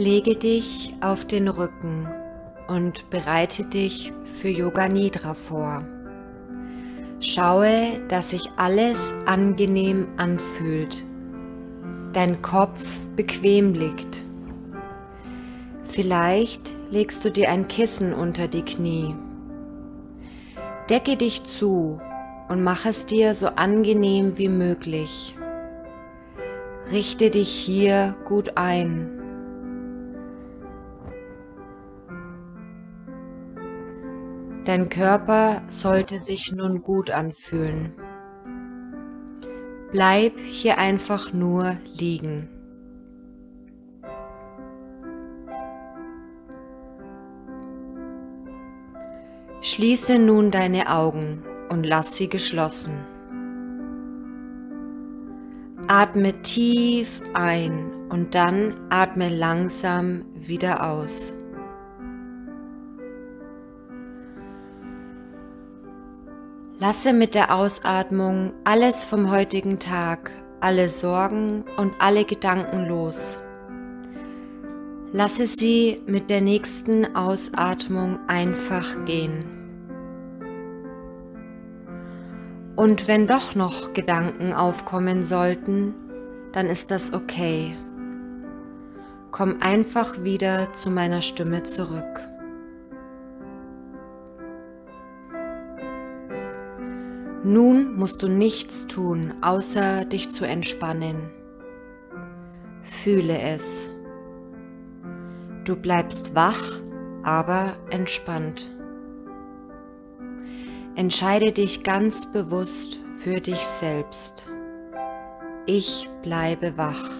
Lege dich auf den Rücken und bereite dich für Yoga Nidra vor. Schaue, dass sich alles angenehm anfühlt, dein Kopf bequem liegt. Vielleicht legst du dir ein Kissen unter die Knie. Decke dich zu und mach es dir so angenehm wie möglich. Richte dich hier gut ein. Dein Körper sollte sich nun gut anfühlen. Bleib hier einfach nur liegen. Schließe nun deine Augen und lass sie geschlossen. Atme tief ein und dann atme langsam wieder aus. Lasse mit der Ausatmung alles vom heutigen Tag, alle Sorgen und alle Gedanken los. Lasse sie mit der nächsten Ausatmung einfach gehen. Und wenn doch noch Gedanken aufkommen sollten, dann ist das okay. Komm einfach wieder zu meiner Stimme zurück. Nun musst du nichts tun, außer dich zu entspannen. Fühle es. Du bleibst wach, aber entspannt. Entscheide dich ganz bewusst für dich selbst. Ich bleibe wach.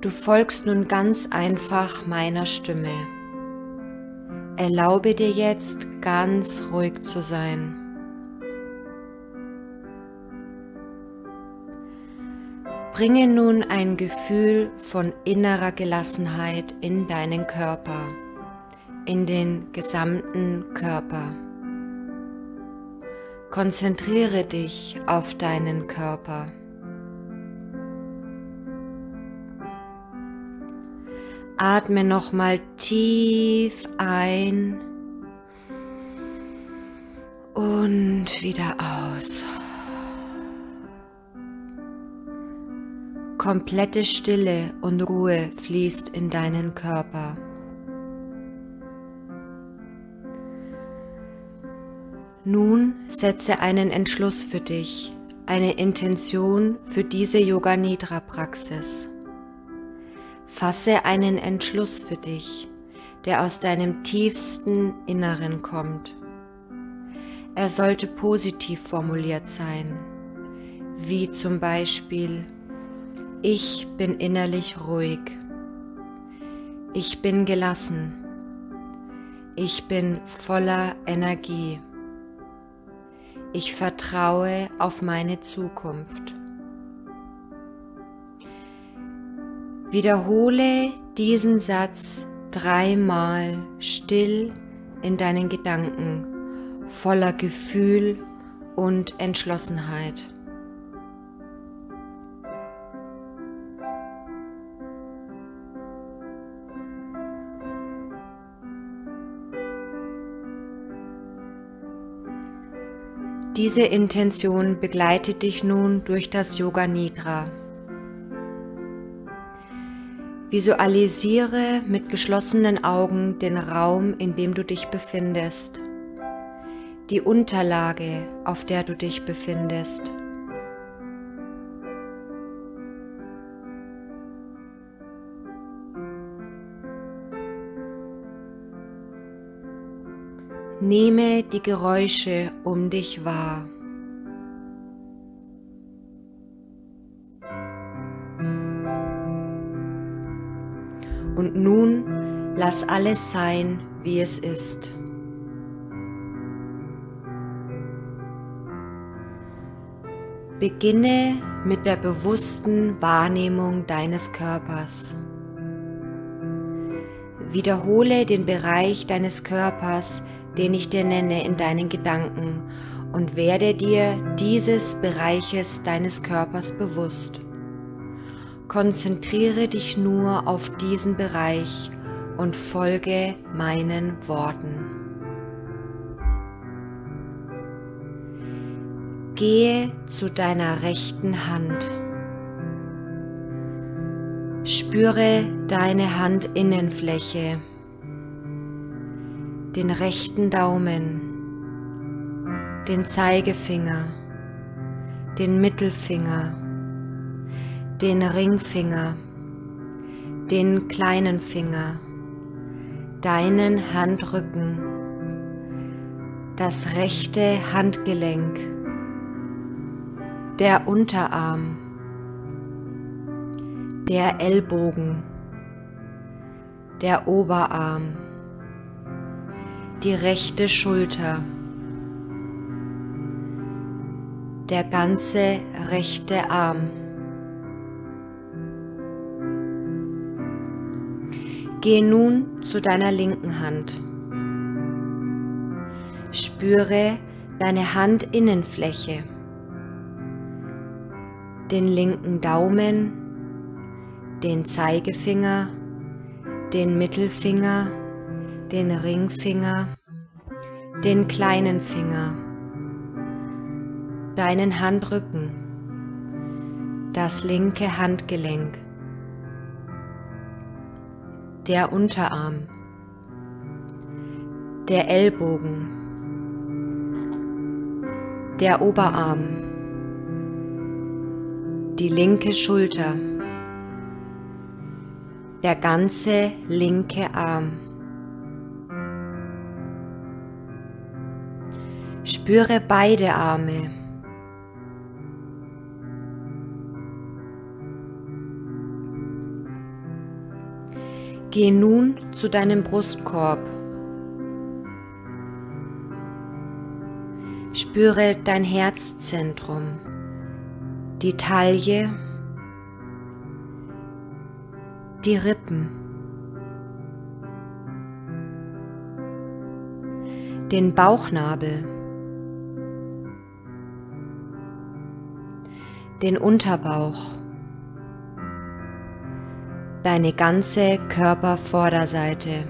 Du folgst nun ganz einfach meiner Stimme. Erlaube dir jetzt ganz ruhig zu sein. Bringe nun ein Gefühl von innerer Gelassenheit in deinen Körper, in den gesamten Körper. Konzentriere dich auf deinen Körper. Atme nochmal tief ein und wieder aus. Komplette Stille und Ruhe fließt in deinen Körper. Nun setze einen Entschluss für dich, eine Intention für diese Yoga Nidra Praxis. Fasse einen Entschluss für dich, der aus deinem tiefsten Inneren kommt. Er sollte positiv formuliert sein, wie zum Beispiel, ich bin innerlich ruhig, ich bin gelassen, ich bin voller Energie, ich vertraue auf meine Zukunft. Wiederhole diesen Satz dreimal still in deinen Gedanken, voller Gefühl und Entschlossenheit. Diese Intention begleitet dich nun durch das Yoga Nidra. Visualisiere mit geschlossenen Augen den Raum, in dem du dich befindest, die Unterlage, auf der du dich befindest. Nehme die Geräusche um dich wahr. Und nun lass alles sein, wie es ist. Beginne mit der bewussten Wahrnehmung deines Körpers. Wiederhole den Bereich deines Körpers, den ich dir nenne, in deinen Gedanken und werde dir dieses Bereiches deines Körpers bewusst. Konzentriere dich nur auf diesen Bereich und folge meinen Worten. Gehe zu deiner rechten Hand. Spüre deine Handinnenfläche, den rechten Daumen, den Zeigefinger, den Mittelfinger, den Ringfinger, den kleinen Finger, deinen Handrücken, das rechte Handgelenk, der Unterarm, der Ellbogen, der Oberarm, die rechte Schulter, der ganze rechte Arm. Geh nun zu deiner linken Hand. Spüre deine Handinnenfläche den linken Daumen, den Zeigefinger, den Mittelfinger, den Ringfinger, den kleinen Finger, deinen Handrücken, das linke Handgelenk, der Unterarm, der Ellbogen, der Oberarm, die linke Schulter, der ganze linke Arm. Spüre beide Arme. Geh nun zu deinem Brustkorb. Spüre dein Herzzentrum die Taille, die Rippen, den Bauchnabel, den Unterbauch, deine ganze Körpervorderseite.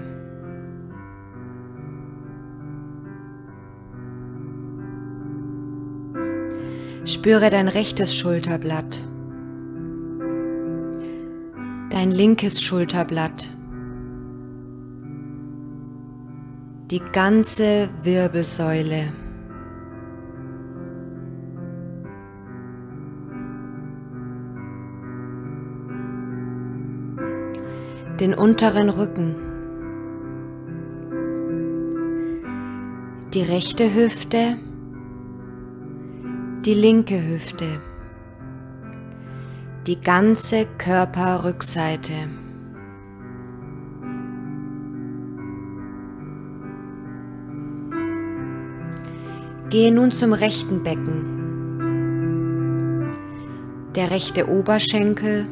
Spüre dein rechtes Schulterblatt, dein linkes Schulterblatt, die ganze Wirbelsäule. Den unteren Rücken, die rechte Hüfte, die linke Hüfte, die ganze Körperrückseite. Gehe nun zum rechten Becken. Der rechte Oberschenkel,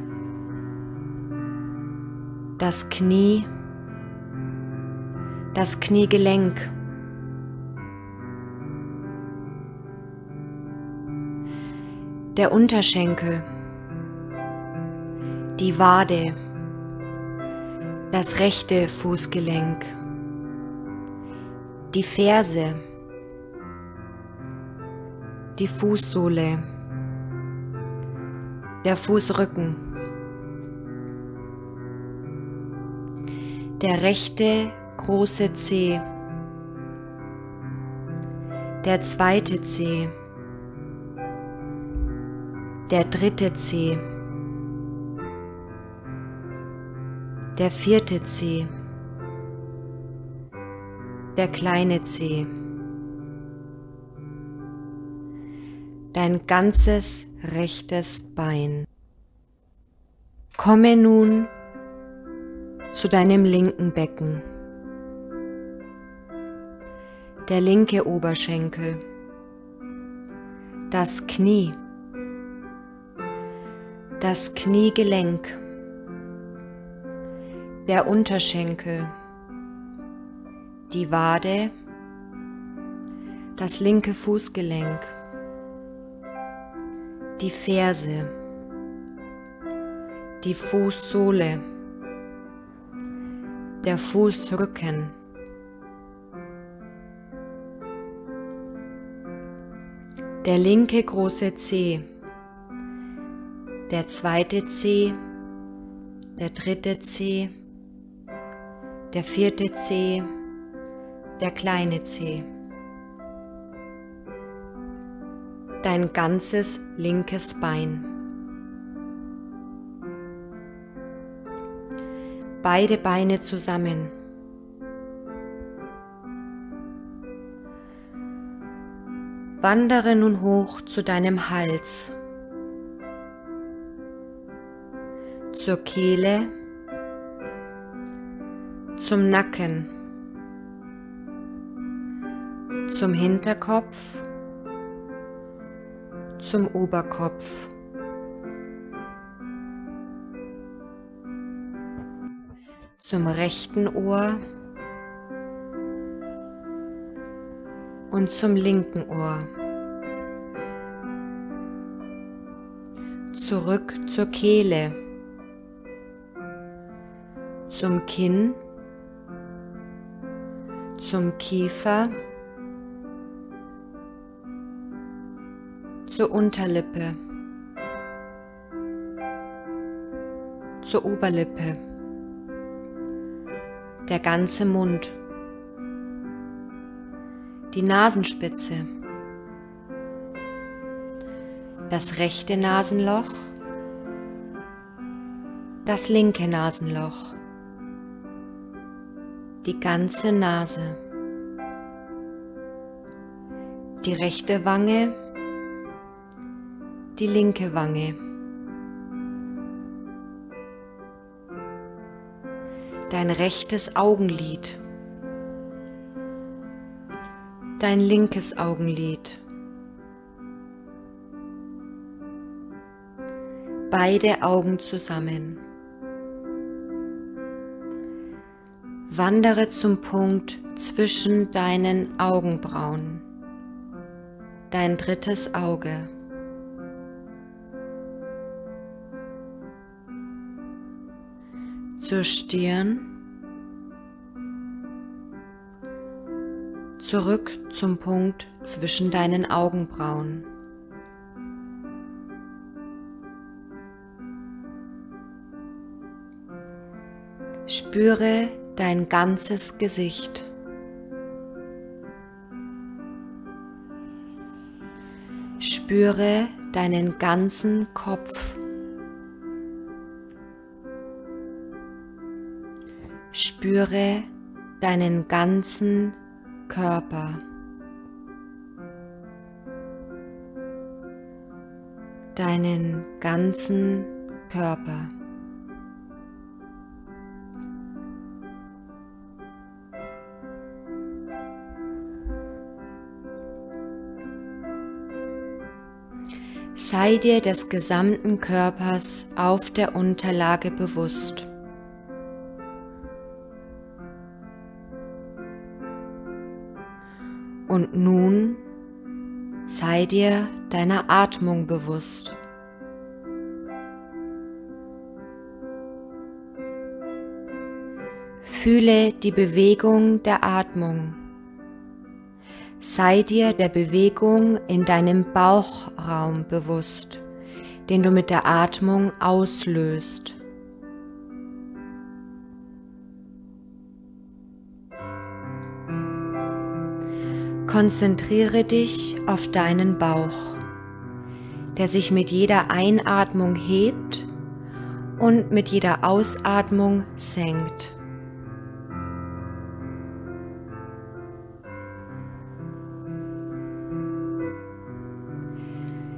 das Knie, das Kniegelenk. Der Unterschenkel, die Wade, das rechte Fußgelenk, die Ferse, die Fußsohle, der Fußrücken, der rechte große Zeh, der zweite Zeh, der dritte C, der vierte C, der kleine C, dein ganzes rechtes Bein. Komme nun zu deinem linken Becken, der linke Oberschenkel, das Knie, das Kniegelenk, der Unterschenkel, die Wade, das linke Fußgelenk, die Ferse, die Fußsohle, der Fußrücken, der linke große Zeh, der zweite Zeh, der dritte Zeh, der vierte Zeh, der kleine Zeh. Dein ganzes linkes Bein. Beide Beine zusammen. Wandere nun hoch zu deinem Hals, zur Kehle, zum Nacken, zum Hinterkopf, zum Oberkopf. Zum rechten Ohr und zum linken Ohr. Zurück zur Kehle, zum Kinn zum Kiefer, zur Unterlippe, zur Oberlippe, der ganze Mund, die Nasenspitze, das rechte Nasenloch, das linke Nasenloch. Die ganze Nase, die rechte Wange, die linke Wange, dein rechtes Augenlid, dein linkes Augenlid. Beide Augen zusammen. Wandere zum Punkt zwischen deinen Augenbrauen, dein drittes Auge. Zur Stirn, zurück zum Punkt zwischen deinen Augenbrauen. Spüre dein ganzes Gesicht. Spüre deinen ganzen Kopf. Spüre deinen ganzen Körper. Deinen ganzen Körper. sei dir des gesamten Körpers auf der Unterlage bewusst. Und nun sei dir deiner Atmung bewusst. Fühle die Bewegung der Atmung. Sei dir der Bewegung in deinem Bauchraum bewusst, den du mit der Atmung auslöst. Konzentriere dich auf deinen Bauch, der sich mit jeder Einatmung hebt und mit jeder Ausatmung senkt.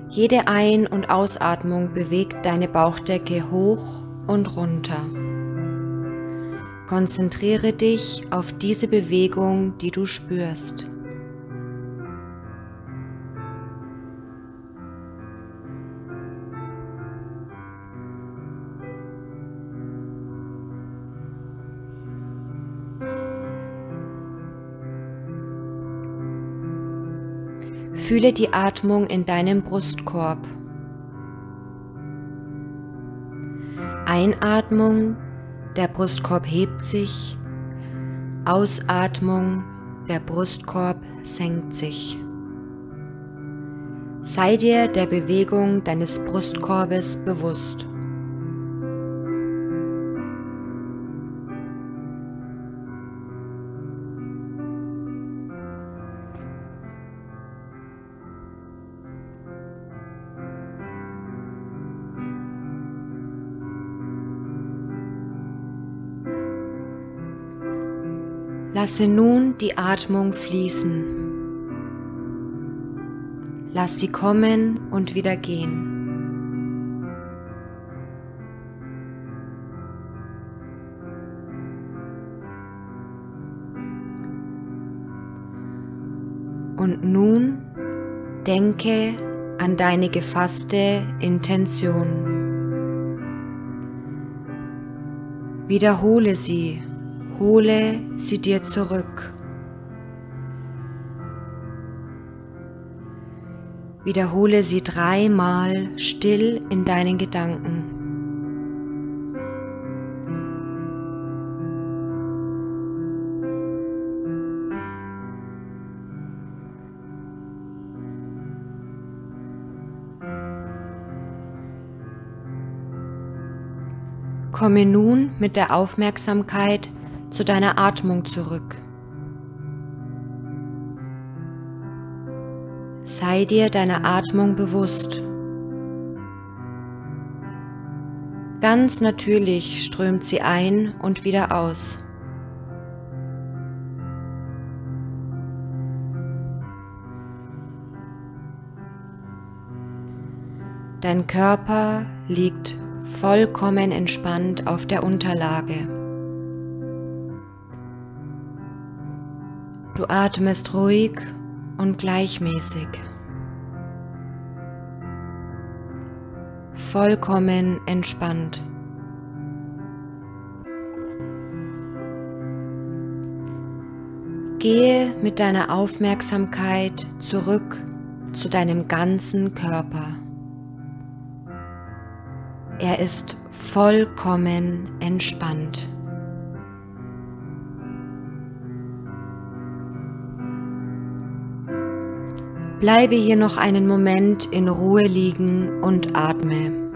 Jede Ein- und Ausatmung bewegt deine Bauchdecke hoch und runter. Konzentriere dich auf diese Bewegung, die du spürst. Fühle die Atmung in deinem Brustkorb. Einatmung, der Brustkorb hebt sich. Ausatmung, der Brustkorb senkt sich. Sei dir der Bewegung deines Brustkorbes bewusst. Lasse nun die Atmung fließen. Lass sie kommen und wieder gehen. Und nun denke an deine gefasste Intention. Wiederhole sie hole sie dir zurück. Wiederhole sie dreimal still in deinen Gedanken. Komme nun mit der Aufmerksamkeit zu deiner Atmung zurück. Sei dir deiner Atmung bewusst. Ganz natürlich strömt sie ein und wieder aus. Dein Körper liegt vollkommen entspannt auf der Unterlage. Du atmest ruhig und gleichmäßig. Vollkommen entspannt. Gehe mit deiner Aufmerksamkeit zurück zu deinem ganzen Körper. Er ist vollkommen entspannt. Bleibe hier noch einen Moment in Ruhe liegen und atme.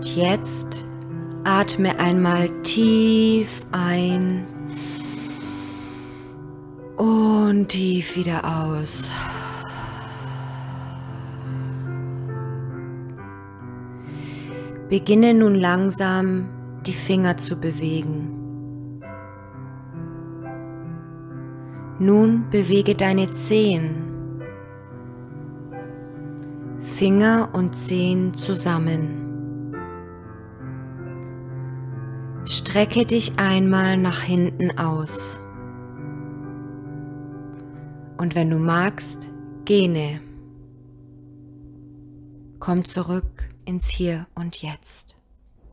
Und jetzt atme einmal tief ein und tief wieder aus. Beginne nun langsam die Finger zu bewegen. Nun bewege deine Zehen. Finger und Zehen zusammen. Strecke dich einmal nach hinten aus. Und wenn du magst, gähne. Komm zurück ins Hier und Jetzt.